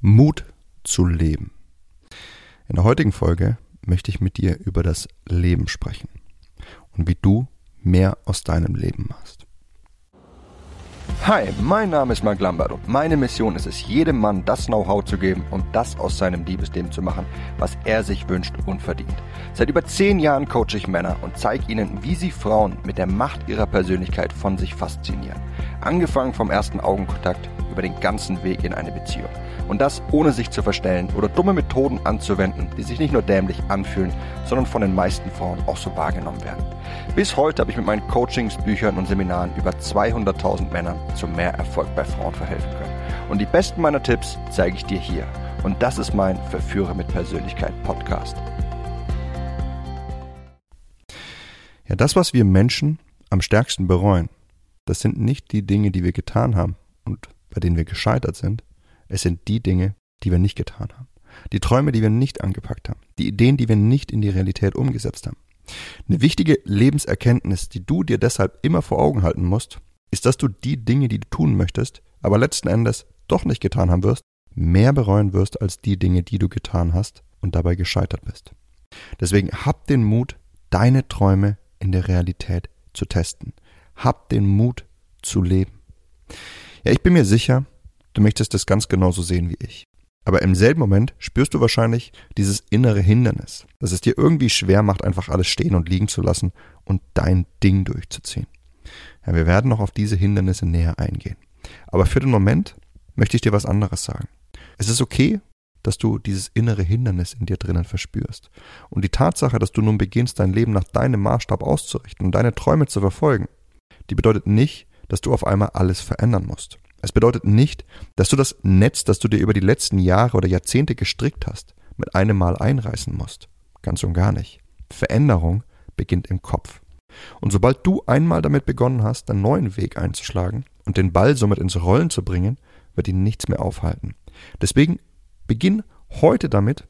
Mut zu leben. In der heutigen Folge möchte ich mit dir über das Leben sprechen und wie du mehr aus deinem Leben machst. Hi, mein Name ist Mark Lambert und meine Mission ist es, jedem Mann das Know-how zu geben und das aus seinem Liebesleben zu machen, was er sich wünscht und verdient. Seit über zehn Jahren coache ich Männer und zeige ihnen, wie sie Frauen mit der Macht ihrer Persönlichkeit von sich faszinieren. Angefangen vom ersten Augenkontakt über den ganzen Weg in eine Beziehung. Und das ohne sich zu verstellen oder dumme Methoden anzuwenden, die sich nicht nur dämlich anfühlen, sondern von den meisten Frauen auch so wahrgenommen werden. Bis heute habe ich mit meinen Coachings, Büchern und Seminaren über 200.000 Männern zu mehr Erfolg bei Frauen verhelfen können. Und die besten meiner Tipps zeige ich dir hier. Und das ist mein Verführer mit Persönlichkeit Podcast. Ja, das, was wir Menschen am stärksten bereuen, das sind nicht die Dinge, die wir getan haben und bei denen wir gescheitert sind, es sind die Dinge, die wir nicht getan haben. Die Träume, die wir nicht angepackt haben. Die Ideen, die wir nicht in die Realität umgesetzt haben. Eine wichtige Lebenserkenntnis, die du dir deshalb immer vor Augen halten musst, ist, dass du die Dinge, die du tun möchtest, aber letzten Endes doch nicht getan haben wirst, mehr bereuen wirst als die Dinge, die du getan hast und dabei gescheitert bist. Deswegen hab den Mut, deine Träume in der Realität zu testen. Hab den Mut zu leben. Ja, ich bin mir sicher, Du möchtest das ganz genauso sehen wie ich. Aber im selben Moment spürst du wahrscheinlich dieses innere Hindernis, dass es dir irgendwie schwer macht, einfach alles stehen und liegen zu lassen und dein Ding durchzuziehen. Ja, wir werden noch auf diese Hindernisse näher eingehen. Aber für den Moment möchte ich dir was anderes sagen. Es ist okay, dass du dieses innere Hindernis in dir drinnen verspürst. Und die Tatsache, dass du nun beginnst, dein Leben nach deinem Maßstab auszurichten und deine Träume zu verfolgen, die bedeutet nicht, dass du auf einmal alles verändern musst. Es bedeutet nicht, dass du das Netz, das du dir über die letzten Jahre oder Jahrzehnte gestrickt hast, mit einem Mal einreißen musst. Ganz und gar nicht. Veränderung beginnt im Kopf. Und sobald du einmal damit begonnen hast, einen neuen Weg einzuschlagen und den Ball somit ins Rollen zu bringen, wird ihn nichts mehr aufhalten. Deswegen beginn heute damit,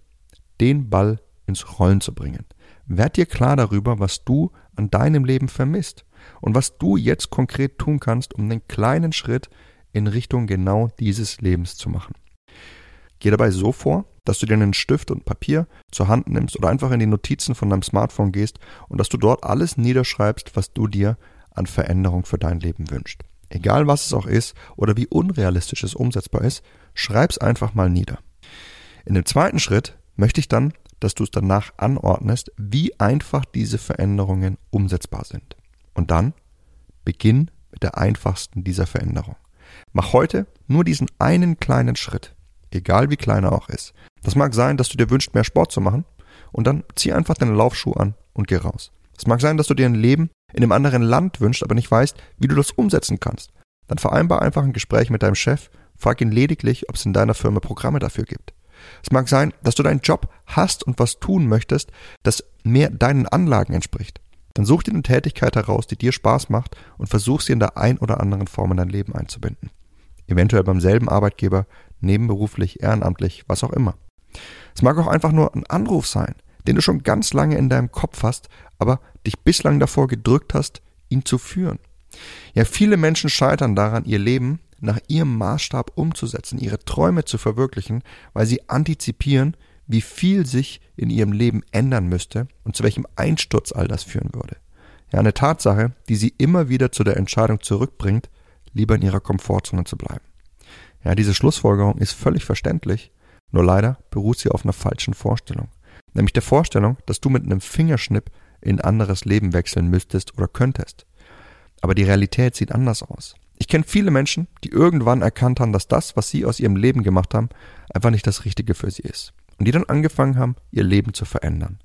den Ball ins Rollen zu bringen. Werd dir klar darüber, was du an deinem Leben vermisst und was du jetzt konkret tun kannst, um den kleinen Schritt in Richtung genau dieses Lebens zu machen. Geh dabei so vor, dass du dir einen Stift und Papier zur Hand nimmst oder einfach in die Notizen von deinem Smartphone gehst und dass du dort alles niederschreibst, was du dir an Veränderung für dein Leben wünschst. Egal was es auch ist oder wie unrealistisch es umsetzbar ist, schreib's einfach mal nieder. In dem zweiten Schritt möchte ich dann, dass du es danach anordnest, wie einfach diese Veränderungen umsetzbar sind. Und dann beginn mit der einfachsten dieser Veränderung. Mach heute nur diesen einen kleinen Schritt, egal wie klein er auch ist. Das mag sein, dass du dir wünschst, mehr Sport zu machen, und dann zieh einfach deine Laufschuhe an und geh raus. Es mag sein, dass du dir ein Leben in einem anderen Land wünschst, aber nicht weißt, wie du das umsetzen kannst. Dann vereinbar einfach ein Gespräch mit deinem Chef, frag ihn lediglich, ob es in deiner Firma Programme dafür gibt. Es mag sein, dass du deinen Job hast und was tun möchtest, das mehr deinen Anlagen entspricht. Dann such dir eine Tätigkeit heraus, die dir Spaß macht und versuch sie in der ein oder anderen Form in dein Leben einzubinden. Eventuell beim selben Arbeitgeber, nebenberuflich, ehrenamtlich, was auch immer. Es mag auch einfach nur ein Anruf sein, den du schon ganz lange in deinem Kopf hast, aber dich bislang davor gedrückt hast, ihn zu führen. Ja, viele Menschen scheitern daran, ihr Leben nach ihrem Maßstab umzusetzen, ihre Träume zu verwirklichen, weil sie antizipieren, wie viel sich in ihrem Leben ändern müsste und zu welchem Einsturz all das führen würde. Ja, eine Tatsache, die sie immer wieder zu der Entscheidung zurückbringt, lieber in ihrer Komfortzone zu bleiben. Ja, diese Schlussfolgerung ist völlig verständlich, nur leider beruht sie auf einer falschen Vorstellung. Nämlich der Vorstellung, dass du mit einem Fingerschnipp in ein anderes Leben wechseln müsstest oder könntest. Aber die Realität sieht anders aus. Ich kenne viele Menschen, die irgendwann erkannt haben, dass das, was sie aus ihrem Leben gemacht haben, einfach nicht das Richtige für sie ist und die dann angefangen haben, ihr Leben zu verändern.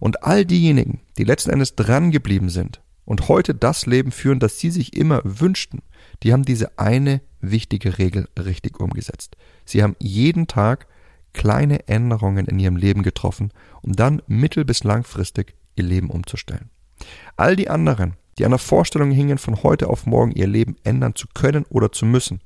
Und all diejenigen, die letzten Endes dran geblieben sind und heute das Leben führen, das sie sich immer wünschten, die haben diese eine wichtige Regel richtig umgesetzt. Sie haben jeden Tag kleine Änderungen in ihrem Leben getroffen, um dann mittel- bis langfristig ihr Leben umzustellen. All die anderen, die an der Vorstellung hingen, von heute auf morgen ihr Leben ändern zu können oder zu müssen,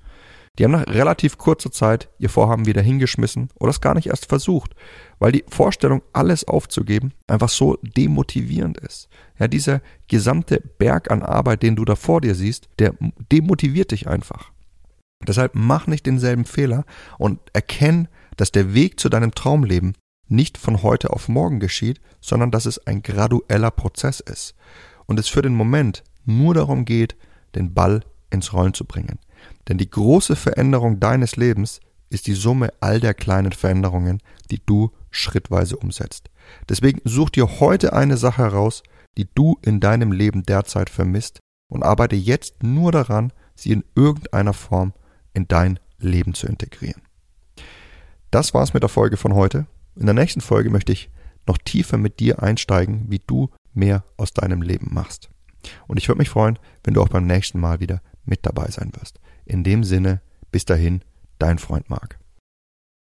die haben nach relativ kurzer Zeit ihr Vorhaben wieder hingeschmissen oder es gar nicht erst versucht, weil die Vorstellung, alles aufzugeben, einfach so demotivierend ist. Ja, dieser gesamte Berg an Arbeit, den du da vor dir siehst, der demotiviert dich einfach. Deshalb mach nicht denselben Fehler und erkenn, dass der Weg zu deinem Traumleben nicht von heute auf morgen geschieht, sondern dass es ein gradueller Prozess ist und es für den Moment nur darum geht, den Ball ins Rollen zu bringen. Denn die große Veränderung deines Lebens ist die Summe all der kleinen Veränderungen, die du schrittweise umsetzt. Deswegen such dir heute eine Sache heraus, die du in deinem Leben derzeit vermisst und arbeite jetzt nur daran, sie in irgendeiner Form in dein Leben zu integrieren. Das war's mit der Folge von heute. In der nächsten Folge möchte ich noch tiefer mit dir einsteigen, wie du mehr aus deinem Leben machst. Und ich würde mich freuen, wenn du auch beim nächsten Mal wieder mit dabei sein wirst. In dem Sinne, bis dahin, dein Freund Marc.